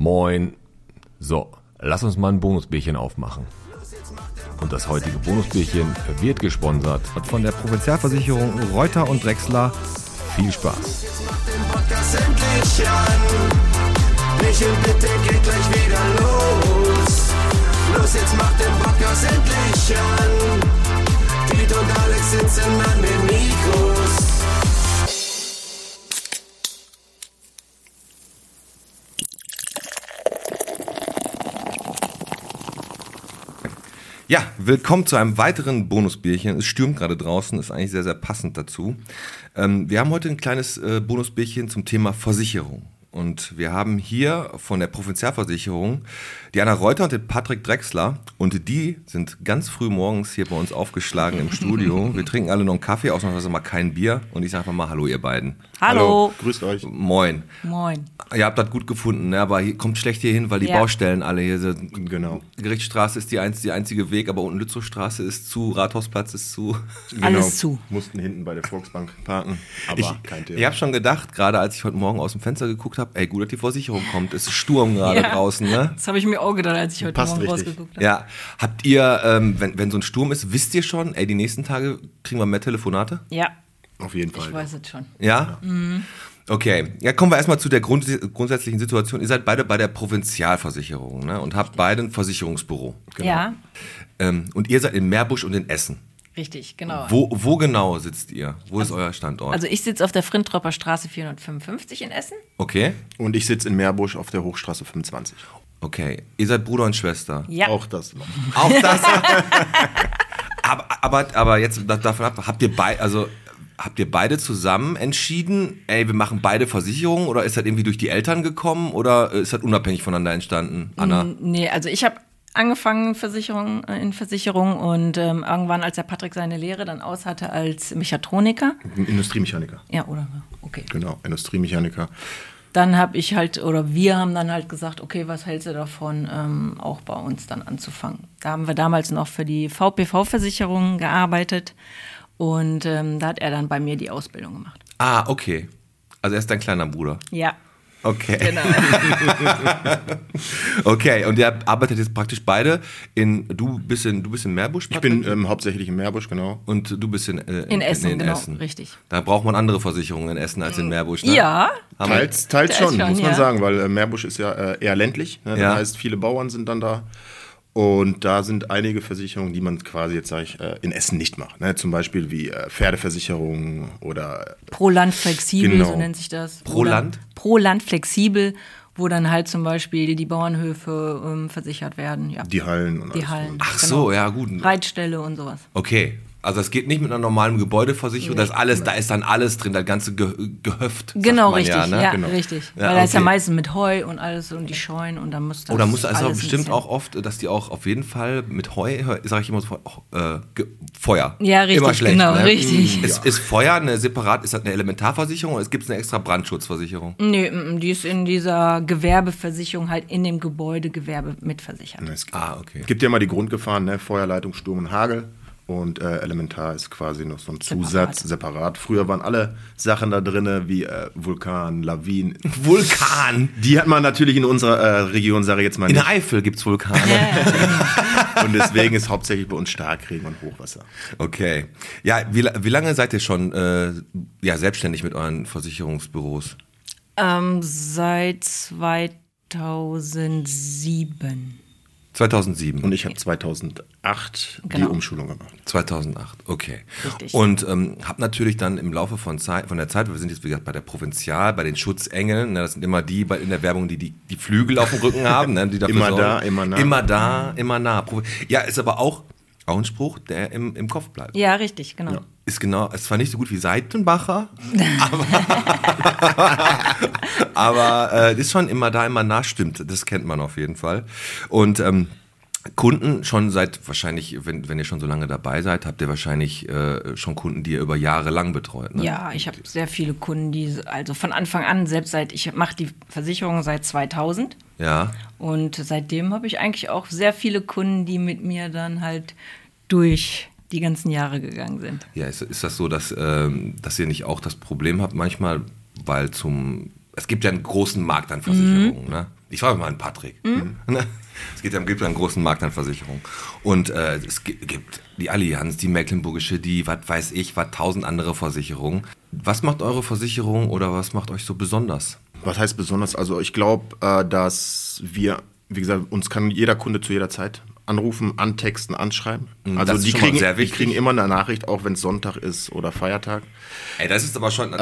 Moin. So, lass uns mal ein Bonusbierchen aufmachen. Und das heutige Bonusbierchen wird gesponsert von der Provinzialversicherung Reuter und Drechsler. Viel Spaß. Michel, bitte geht gleich wieder los. Los, jetzt macht den Podcast endlich an. Piet und Alex sitzen an den Mikros. Ja, willkommen zu einem weiteren Bonusbierchen. Es stürmt gerade draußen, ist eigentlich sehr, sehr passend dazu. Ähm, wir haben heute ein kleines äh, Bonusbierchen zum Thema Versicherung. Und wir haben hier von der Provinzialversicherung die Anna Reuter und den Patrick Drechsler. Und die sind ganz früh morgens hier bei uns aufgeschlagen im Studio. Wir trinken alle noch einen Kaffee, ausnahmsweise mal kein Bier. Und ich sage einfach mal Hallo, ihr beiden. Hallo. Grüßt euch. Moin. Moin. Ihr habt das gut gefunden, ne? aber hier kommt schlecht hier hin, weil die Ja. Baustellen alle hier sind. Genau. Gerichtsstraße ist die, einz die einzige Weg, aber unten Lützowstraße ist zu, Rathausplatz ist zu. Alles zu. Genau. Mussten hinten bei der Volksbank parken, aber Ich, kein Thema. ich habe schon gedacht, gerade als ich heute Morgen aus dem Fenster geguckt habe, ey, gut, dass die Versicherung kommt. Es ist Sturm gerade Ja. draußen, ne? Das habe ich mir auch gedacht, als ich heute Passt Morgen richtig. rausgeguckt habe. Ja. Habt ihr, ähm, wenn, wenn so ein Sturm ist, wisst ihr schon, ey, die nächsten Tage kriegen wir mehr Telefonate? Ja, Auf jeden Fall. ich weiß es schon. Ja? Okay, ja, kommen wir erstmal zu der Grund grundsätzlichen Situation. Ihr seid beide bei der Provinzialversicherung ne? und habt beide ein Versicherungsbüro. Ja, Ähm, und ihr seid in Meerbusch und in Essen. Richtig, genau. Wo, wo genau sitzt ihr? Wo ist euer Standort? Also ich sitze auf der Frintropper Straße 455 in Essen. okay, Und ich sitze in Meerbusch auf der Hochstraße 25. okay. Ihr seid Bruder und Schwester. Ja, Auch das noch. Auch das. aber, aber, aber jetzt da- davon ab, habt ihr beide, also habt ihr beide zusammen entschieden, ey, wir machen beide Versicherungen oder ist das irgendwie durch die Eltern gekommen oder ist das unabhängig voneinander entstanden, Anna? nee, also ich habe angefangen Versicherung, äh, in Versicherung und ähm, irgendwann, als der Patrick seine Lehre dann aus hatte als Mechatroniker. Industriemechaniker. Ja, oder? Okay. Genau, Industriemechaniker. Dann habe ich halt, oder wir haben dann halt gesagt, okay, was hältst du davon, ähm, auch bei uns dann anzufangen? Da haben wir damals noch für die VPV-Versicherung gearbeitet und ähm, da hat er dann bei mir die Ausbildung gemacht. Ah, okay. Also er ist dein kleiner Bruder. Ja, Okay. genau. Okay, und ihr arbeitet jetzt praktisch beide in, du bist in, du bist in Meerbusch, Ich bin ähm, hauptsächlich in Meerbusch, genau. und du bist in, äh, In Essen, in genau, Essen. richtig. Da braucht man andere Versicherungen in Essen als in Meerbusch, ne? Ja, Haben Teils, teils schon, schon, muss man ja. sagen, weil äh, Meerbusch ist ja äh, eher ländlich. Ne? Das Ja. heißt, viele Bauern sind dann da. Und da sind einige Versicherungen, die man quasi jetzt, sage ich, äh, in Essen nicht macht. Ne? Zum Beispiel wie äh, Pferdeversicherungen oder pro Land flexibel, Genau. so nennt sich das. Pro Oder Land? Pro Land flexibel, wo dann halt zum Beispiel die Bauernhöfe ähm, versichert werden. Ja. die Hallen. Und Die alles. Hallen. Ach genau. so, ja gut. Reitställe und sowas. Okay. Also es geht nicht mit einer normalen Gebäudeversicherung, das ist alles, da ist dann alles drin, das ganze Ge Gehöft. Genau, richtig. Ja, Ja, ne? Genau. richtig. Ja, Weil da ist ja okay. meistens mit Heu und alles und die Scheunen und dann muss das. Da muss also bestimmt auch oft, dass die auch auf jeden Fall mit Heu, sage ich immer so, äh, Feuer. Ja, richtig, Immer schlecht, genau, ne? richtig. Ist, ist Feuer eine separat, ist das eine Elementarversicherung oder gibt es eine extra Brandschutzversicherung? Nee, die ist in dieser Gewerbeversicherung halt in dem Gebäude Gewerbe mitversichert. Es Ah, okay. gibt ja mal die Grundgefahren, ne? Feuerleitung, Sturm und Hagel. Und äh, Elementar ist quasi noch so ein Zusatz, separat. Früher waren alle Sachen da drin, wie äh, Vulkan, Lawinen. Vulkan! Die hat man natürlich in unserer äh, Region, sage ich jetzt mal In nicht. der Eifel gibt es Vulkane. Und deswegen ist hauptsächlich bei uns Starkregen und Hochwasser. Okay. Ja, wie, wie lange seid ihr schon äh, ja, selbstständig mit euren Versicherungsbüros? Ähm, seit 2007. 2007. Und ich habe 2008 die Genau. Umschulung gemacht. 2008, okay. Richtig. Und ähm, hab natürlich dann im Laufe von, Zeit, von der Zeit, wir sind jetzt wie gesagt bei der Provinzial, bei den Schutzengeln, ne, das sind immer die bei, in der Werbung, die, die die Flügel auf dem Rücken haben, ne, die dafür Immer sorgen. da, immer nah. Immer da, immer nah. Ja, ist aber auch, auch ein Spruch, der im, im Kopf bleibt. Ja, richtig, genau. Ist genau, ist zwar nicht so gut wie Seitenbacher, aber, aber äh, ist schon immer da, immer nah, stimmt. Das kennt man auf jeden Fall. Und ähm, Kunden schon seit wahrscheinlich, wenn, wenn ihr schon so lange dabei seid, habt ihr wahrscheinlich äh, schon Kunden, die ihr über Jahre lang betreut. Ne? Ja, ich habe sehr viele Kunden, die, also von Anfang an, selbst seit, ich mache die Versicherung seit 2000 Ja. und seitdem habe ich eigentlich auch sehr viele Kunden, die mit mir dann halt durch die ganzen Jahre gegangen sind. Ja, ist, ist das so, dass, ähm, dass ihr nicht auch das Problem habt manchmal, weil zum, es gibt ja einen großen Markt an Versicherungen, ne? Ich frage mal einen Patrick. Ne? Es ja, gibt ja einen großen Markt an Versicherungen. Und äh, es gi- gibt die Allianz, die Mecklenburgische, die, was weiß ich, was tausend andere Versicherungen. Was macht eure Versicherung oder was macht euch so besonders? Was heißt besonders? Also ich glaube, äh, dass wir, wie gesagt, uns kann jeder Kunde zu jeder Zeit anrufen, antexten, anschreiben. Mhm, Also das ist die kriegen, die kriegen immer eine Nachricht, auch wenn es Sonntag ist oder Feiertag. Ey, das ist aber schon,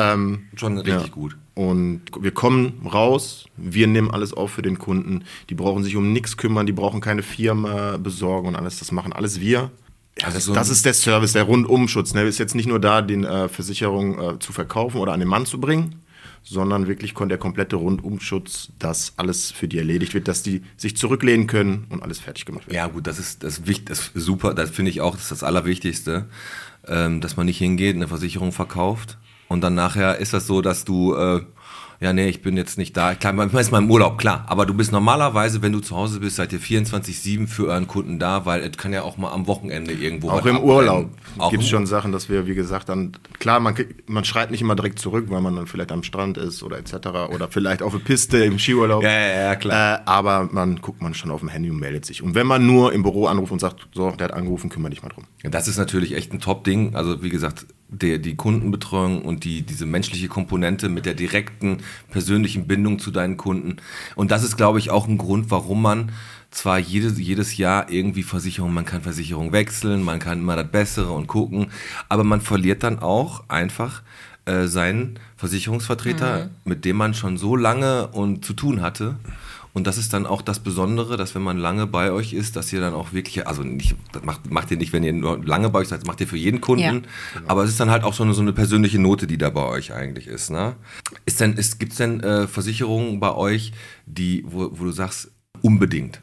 schon richtig Ja. gut. Und wir kommen raus, wir nehmen alles auf für den Kunden. Die brauchen sich um nichts kümmern, die brauchen keine Firma besorgen und alles. Das machen alles wir. Also das, so das ist der Service, der Rundumschutz. Ne? Ist jetzt nicht nur da, den äh, Versicherung äh, zu verkaufen oder an den Mann zu bringen, sondern wirklich der komplette Rundumschutz, dass alles für die erledigt wird, dass die sich zurücklehnen können und alles fertig gemacht wird. Ja, gut, das ist das, wichtig, das ist super. Das finde ich auch, das ist das Allerwichtigste, ähm, dass man nicht hingeht, eine Versicherung verkauft und dann nachher ist das so, dass du, äh, ja, nee, ich bin jetzt nicht da. Klar, manchmal ist man im Urlaub, klar. Aber du bist normalerweise, wenn du zu Hause bist, seid ihr 24-7 für euren Kunden da, weil es kann ja auch mal am Wochenende irgendwo Auch im. Urlaub gibt es schon Sachen, dass wir, wie gesagt, dann, klar, man, man schreibt nicht immer direkt zurück, weil man dann vielleicht am Strand ist oder etc. Oder vielleicht auf der Piste im Skiurlaub. Ja, ja, ja, klar. Äh, aber man guckt man schon auf dem Handy und meldet sich. Und wenn man nur im Büro anruft und sagt, so, der hat angerufen, kümmere dich mal drum. Ja, Das ist natürlich echt ein Top-Ding. Also wie gesagt, der, die Kundenbetreuung und die, diese menschliche Komponente mit der direkten persönlichen Bindung zu deinen Kunden. Und das ist, glaube ich, auch ein Grund, warum man zwar jedes, jedes Jahr irgendwie Versicherung, man kann Versicherung wechseln, man kann immer das Bessere und gucken, aber man verliert dann auch einfach äh, seinen Versicherungsvertreter, mit dem man schon so lange und zu tun hatte. Und das ist dann auch das Besondere, dass wenn man lange bei euch ist, dass ihr dann auch wirklich, also nicht, das macht, macht ihr nicht, wenn ihr nur lange bei euch seid, das macht ihr für jeden Kunden. Ja. Aber es ist dann halt auch so eine, so eine persönliche Note, die da bei euch eigentlich ist. Ne? Ist denn, ist, gibt es denn äh, Versicherungen bei euch, die, wo, wo du sagst, unbedingt?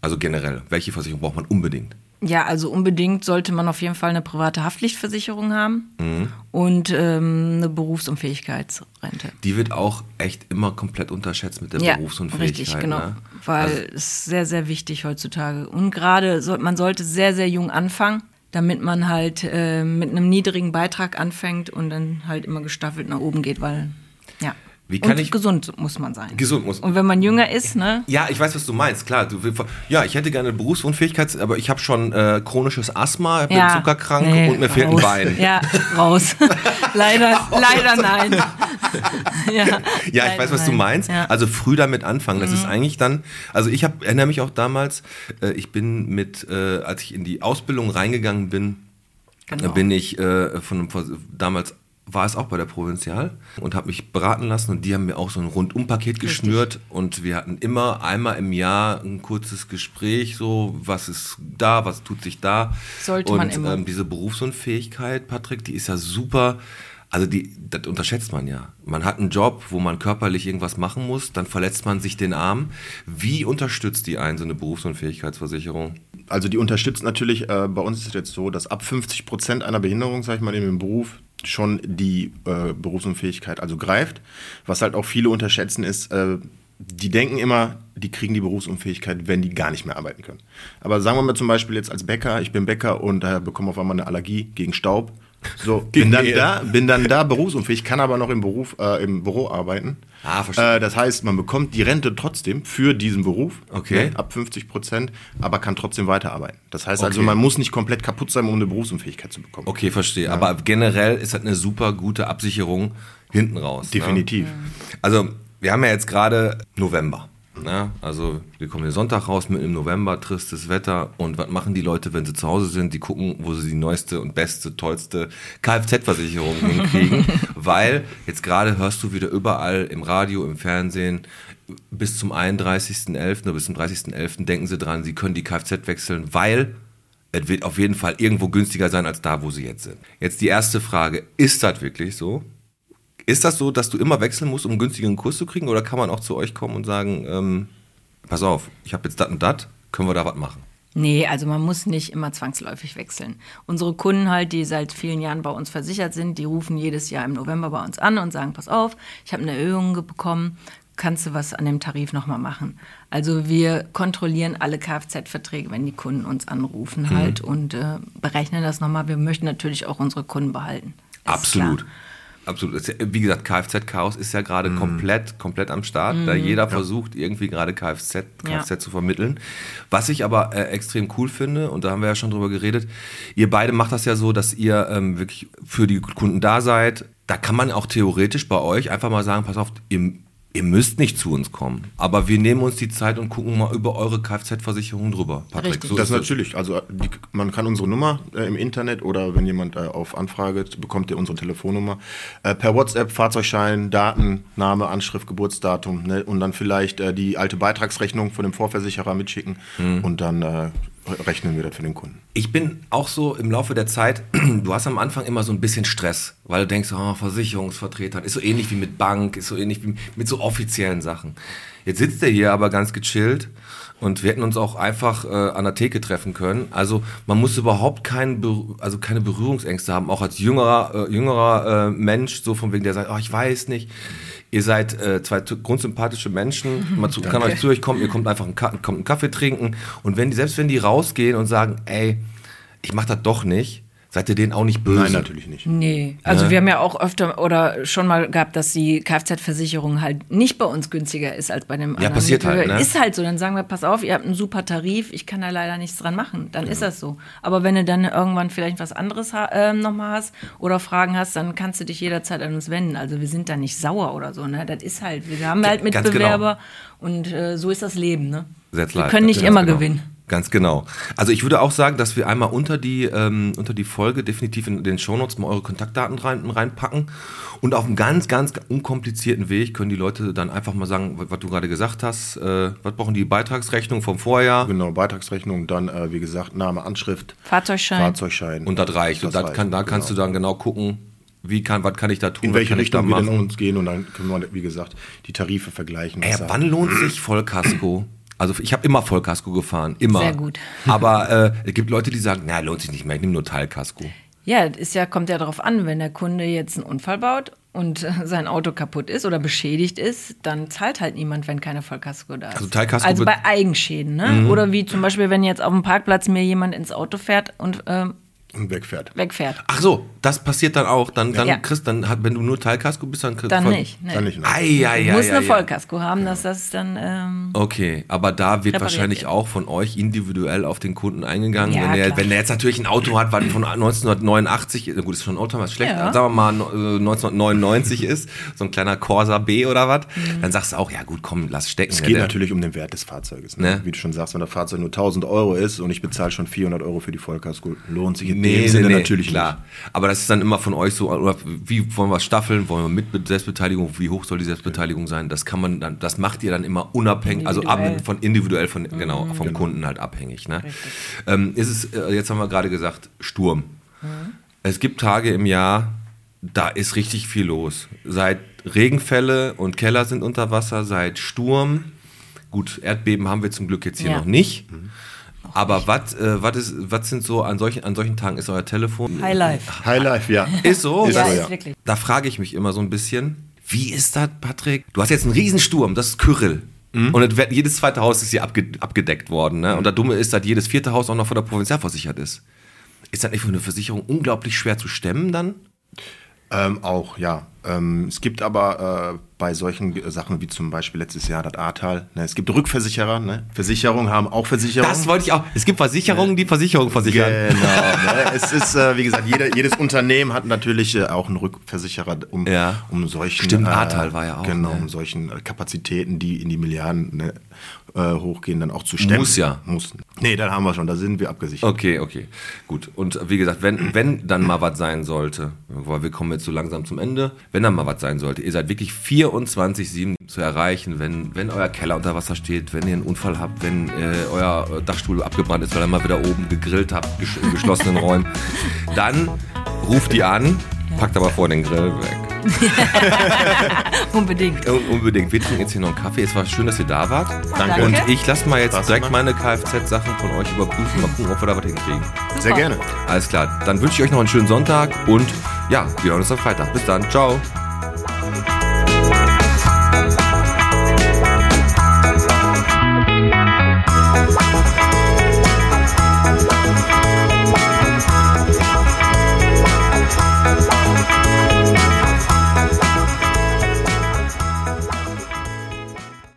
Also generell, welche Versicherung braucht man unbedingt? Ja, also unbedingt sollte man auf jeden Fall eine private Haftpflichtversicherung haben Mhm. und ähm, eine Berufsunfähigkeitsrente. Die wird auch echt immer komplett unterschätzt mit der Ja, Berufsunfähigkeit. richtig, genau. Ne? Weil Also, es ist sehr, sehr wichtig heutzutage. Und gerade, soll, man sollte sehr, sehr jung anfangen, damit man halt äh, mit einem niedrigen Beitrag anfängt und dann halt immer gestaffelt nach oben geht, weil, ja. Wie kann und ich- gesund muss man sein. Gesund muss- Und wenn man jünger ist, ne? Ja, ich weiß, was du meinst, klar. Du, ja, ich hätte gerne Berufsunfähigkeit, aber ich habe schon äh, chronisches Asthma, bin ja. zuckerkrank Nee, und mir fehlt ein raus. Bein. Ja, raus. leider, leider nein. ja, Ja, ich leider weiß, was du nein. meinst. Ja. Mhm. Also früh damit anfangen. Das ist eigentlich dann, also ich hab, erinnere mich auch damals, äh, ich bin mit, äh, als ich in die Ausbildung reingegangen bin, Genau. bin ich äh, von damals war es auch bei der Provinzial und habe mich beraten lassen und die haben mir auch so ein Rundumpaket geschnürt und wir hatten immer einmal im Jahr ein kurzes Gespräch, so was ist da, was tut sich da. Sollte und, man immer. Ähm, diese Berufsunfähigkeit, Patrick, die ist ja super. Also die, das unterschätzt man ja. Man hat einen Job, wo man körperlich irgendwas machen muss, dann verletzt man sich den Arm. Wie unterstützt die einen so eine Berufsunfähigkeitsversicherung? Also die unterstützt natürlich, äh, bei uns ist es jetzt so, dass ab 50 Prozent einer Behinderung, sag ich mal, in dem Beruf schon die äh, Berufsunfähigkeit also greift. Was halt auch viele unterschätzen ist, äh, die denken immer, die kriegen die Berufsunfähigkeit, wenn die gar nicht mehr arbeiten können. Aber sagen wir mal zum Beispiel jetzt als Bäcker, ich bin Bäcker und äh, bekomme auf einmal eine Allergie gegen Staub. So, bin dann, da, bin dann da berufsunfähig, kann aber noch im Beruf, äh, im Büro arbeiten. Ah, verstehe. Äh, das heißt, man bekommt die Rente trotzdem für diesen Beruf, Okay. ne, ab 50 Prozent, aber kann trotzdem weiterarbeiten. Das heißt also, Okay. man muss nicht komplett kaputt sein, um eine Berufsunfähigkeit zu bekommen. Okay, verstehe. Aber generell ist das eine super gute Absicherung hinten raus. Definitiv. Ne? Also, wir haben ja jetzt gerade November. Ne? Also, wir kommen hier Sonntag raus, mitten im November, tristes Wetter. Und was machen die Leute, wenn sie zu Hause sind? Die gucken, wo sie die neueste und beste, tollste Kfz-Versicherung hinkriegen. Weil jetzt gerade hörst du wieder überall im Radio, im Fernsehen, bis zum 31.11. oder bis zum 30.11. denken sie dran, sie können die Kfz wechseln, weil es wird auf jeden Fall irgendwo günstiger sein als da, wo sie jetzt sind. Jetzt die erste Frage, ist das wirklich so? Ist das so, dass du immer wechseln musst, um einen günstigeren Kurs zu kriegen? Oder kann man auch zu euch kommen und sagen, ähm, pass auf, ich habe jetzt das und das, können wir da was machen? Nee, also man muss nicht immer zwangsläufig wechseln. Unsere Kunden halt, die seit vielen Jahren bei uns versichert sind, die rufen jedes Jahr im November bei uns an und sagen, pass auf, ich habe eine Erhöhung bekommen, kannst du was an dem Tarif nochmal machen? Also wir kontrollieren alle Kfz-Verträge, wenn die Kunden uns anrufen halt und äh, berechnen das nochmal. Wir möchten natürlich auch unsere Kunden behalten. Ist Absolut. Absolut. Ja- Wie gesagt, Kfz-Chaos ist ja gerade komplett, komplett am Start. Da jeder versucht, irgendwie gerade Kfz, Ja. Kfz zu vermitteln. Was ich aber äh, extrem cool finde, und da haben wir ja schon drüber geredet, ihr beide macht das ja so, dass ihr ähm, wirklich für die Kunden da seid. Da kann man auch theoretisch bei euch einfach mal sagen, pass auf, ihr, ihr müsst nicht zu uns kommen. Aber wir nehmen uns die Zeit und gucken mal über eure Kfz-Versicherung drüber. Patrick, Richtig. so Das ist es. natürlich. Also die, man kann unsere Nummer äh, im Internet oder wenn jemand äh, auf Anfrage bekommt ihr unsere Telefonnummer äh, per WhatsApp Fahrzeugschein, Daten, Name, Anschrift, Geburtsdatum ne? und dann vielleicht äh, die alte Beitragsrechnung von dem Vorversicherer mitschicken und dann äh, rechnen wir das für den Kunden. Ich bin auch so im Laufe der Zeit, du hast am Anfang immer so ein bisschen Stress, weil du denkst, oh, Versicherungsvertreter, ist so ähnlich wie mit Bank, ist so ähnlich wie mit so offiziellen Sachen. Jetzt sitzt er hier aber ganz gechillt und wir hätten uns auch einfach äh, an der Theke treffen können. Also man muss überhaupt kein, also keine Berührungsängste haben, auch als jüngerer, äh, jüngerer äh, Mensch, so von wegen der sagt, oh, ich weiß nicht. Ihr seid äh, zwei grundsympathische Menschen, man zu, kann euch zu euch kommen, ihr kommt einfach einen, Ka kommt einen Kaffee trinken. Und wenn die, selbst wenn die rausgehen und sagen, ey, ich mach das doch nicht, seid ihr denen auch nicht böse. Nein, natürlich nicht. Nee, also wir haben ja auch öfter oder schon mal gehabt, dass die Kfz-Versicherung halt nicht bei uns günstiger ist als bei dem anderen. passiert halt, ne? Ist halt so, dann sagen wir, pass auf, ihr habt einen super Tarif, ich kann da leider nichts dran machen. Dann ist das so. Aber wenn du dann irgendwann vielleicht was anderes ha äh, nochmal hast oder Fragen hast, dann kannst du dich jederzeit an uns wenden. Also wir sind da nicht sauer oder so, ne? Das ist halt, wir haben halt ganz Mitbewerber und äh, so ist das Leben, ne? That's wir können nicht immer genau. gewinnen. Ganz genau. Also ich würde auch sagen, dass wir einmal unter die, ähm, unter die Folge definitiv in den Shownotes mal eure Kontaktdaten rein, reinpacken. Und auf einem ganz, ganz unkomplizierten Weg können die Leute dann einfach mal sagen, was, was du gerade gesagt hast. Äh, was brauchen die Beitragsrechnung vom Vorjahr? Genau, Beitragsrechnung, dann äh, wie gesagt Name, Anschrift, Fahrzeugschein. Fahrzeugschein. Und das reicht. Und Das das kann, da reicht, kannst genau. du dann genau gucken, wie kann, was kann ich da tun, in welche kann ich da Richtung wir denn uns gehen und dann können wir, wie gesagt, die Tarife vergleichen. Ey, wann lohnt sich Vollkasko? Also ich habe immer Vollkasko gefahren, immer. Sehr gut. Aber äh, es gibt Leute, die sagen, na, lohnt sich nicht mehr, ich nehme nur Teilkasko. Ja, ist ja, kommt ja darauf an, wenn der Kunde jetzt einen Unfall baut und äh, sein Auto kaputt ist oder beschädigt ist, dann zahlt halt niemand, wenn keine Vollkasko da ist. Also Teilkasko Also bei Eigenschäden, ne? Oder wie zum Beispiel, wenn jetzt auf dem Parkplatz mir jemand ins Auto fährt und ähm, und wegfährt. wegfährt. Ach so, das passiert dann auch. Dann, dann Ja. kriegst dann hat, wenn du nur Teilkasko bist, dann kriegst Dann voll- nicht. Ne? Dann nicht. Ne? Ei, ei, Du ei, musst ei, eine ei. Vollkasko haben, dass das dann. Ähm, Okay, aber da wird wahrscheinlich wird. auch von euch individuell auf den Kunden eingegangen. Ja, wenn, der, klar. wenn der jetzt natürlich ein Auto hat, was von 1989, na gut, ist schon ein Auto, was schlecht, Ja. sagen wir mal äh, 1999 ist, so ein kleiner Corsa B oder was, Mhm. dann sagst du auch, ja gut, komm, lass stecken. Es ne, geht der- natürlich um den Wert des Fahrzeuges. Ne? Ne? Wie du schon sagst, wenn das Fahrzeug nur 1000 Euro ist und ich bezahle schon 400 Euro für die Vollkasko, lohnt sich in Nee, dem nee, Sinne nee, natürlich klar. Aber das ist dann immer von euch so, oder wie wollen wir es staffeln, wollen wir mit Be- Selbstbeteiligung, wie hoch soll die Selbstbeteiligung sein? Das kann man dann, das macht ihr dann immer unabhängig, also ab, Individuell. von individuell von genau vom Kunden halt abhängig. Ne? Ähm, ist es, äh, jetzt haben wir gerade gesagt, Sturm. Es gibt Tage im Jahr, da ist richtig viel los. Seit Regenfälle und Keller sind unter Wasser, seit Sturm. Gut, Erdbeben haben wir zum Glück jetzt hier Ja. noch nicht. Aber was äh, was ist was sind so an solchen an solchen Tagen ist euer Telefon High Life. Highlife, ja. ist so, Ist Ja, so, das, ist ja. wirklich. da frage ich mich immer so ein bisschen, wie ist das, Patrick? Du hast jetzt einen Riesensturm, das ist Kyrill. Und es wird, jedes zweite Haus ist hier abge, abgedeckt worden. Ne? Und das Dumme ist, dass jedes vierte Haus auch noch von der Provinzial versichert ist. Ist das nicht für eine Versicherung unglaublich schwer zu stemmen dann? Ähm, auch, ja. Ähm, es gibt aber äh, bei solchen Ge- Sachen wie zum Beispiel letztes Jahr das Ahrtal, ne, es gibt Rückversicherer, ne? Versicherungen haben auch Versicherungen. Das wollte ich auch. Es gibt Versicherungen, die Versicherungen versichern. Genau, ne? es ist, äh, wie gesagt, jeder, jedes Unternehmen hat natürlich äh, auch einen Rückversicherer, um, Ja. um solchen. Stimmt, Ahrtal war ja auch, Genau, ne? um solchen äh, Kapazitäten, die in die Milliarden ne, äh, hochgehen, dann auch zu stemmen. Muss ja. Muss. Nee, dann haben wir schon, da sind wir abgesichert. Okay, okay, gut. Und wie gesagt, wenn, wenn dann mal was sein sollte, weil wir kommen jetzt so langsam zum Ende, wenn dann mal was sein sollte, ihr seid wirklich 24-7 zu erreichen, wenn, wenn euer Keller unter Wasser steht, wenn ihr einen Unfall habt, wenn äh, euer Dachstuhl abgebrannt ist, weil ihr mal wieder oben gegrillt habt, gesch in geschlossenen Räumen, dann ruft die an, packt aber vor den Grill weg. Unbedingt. Un unbedingt. Wir trinken jetzt hier noch einen Kaffee. Es war schön, dass ihr da wart. Danke. Und ich lasse mal jetzt War's direkt mal? meine Kfz-Sachen von euch überprüfen, mal gucken, ob wir da was hinkriegen. Sehr gerne. Alles klar, dann wünsche ich euch noch einen schönen Sonntag und ja, wir hören uns am Freitag. Bis dann, ciao.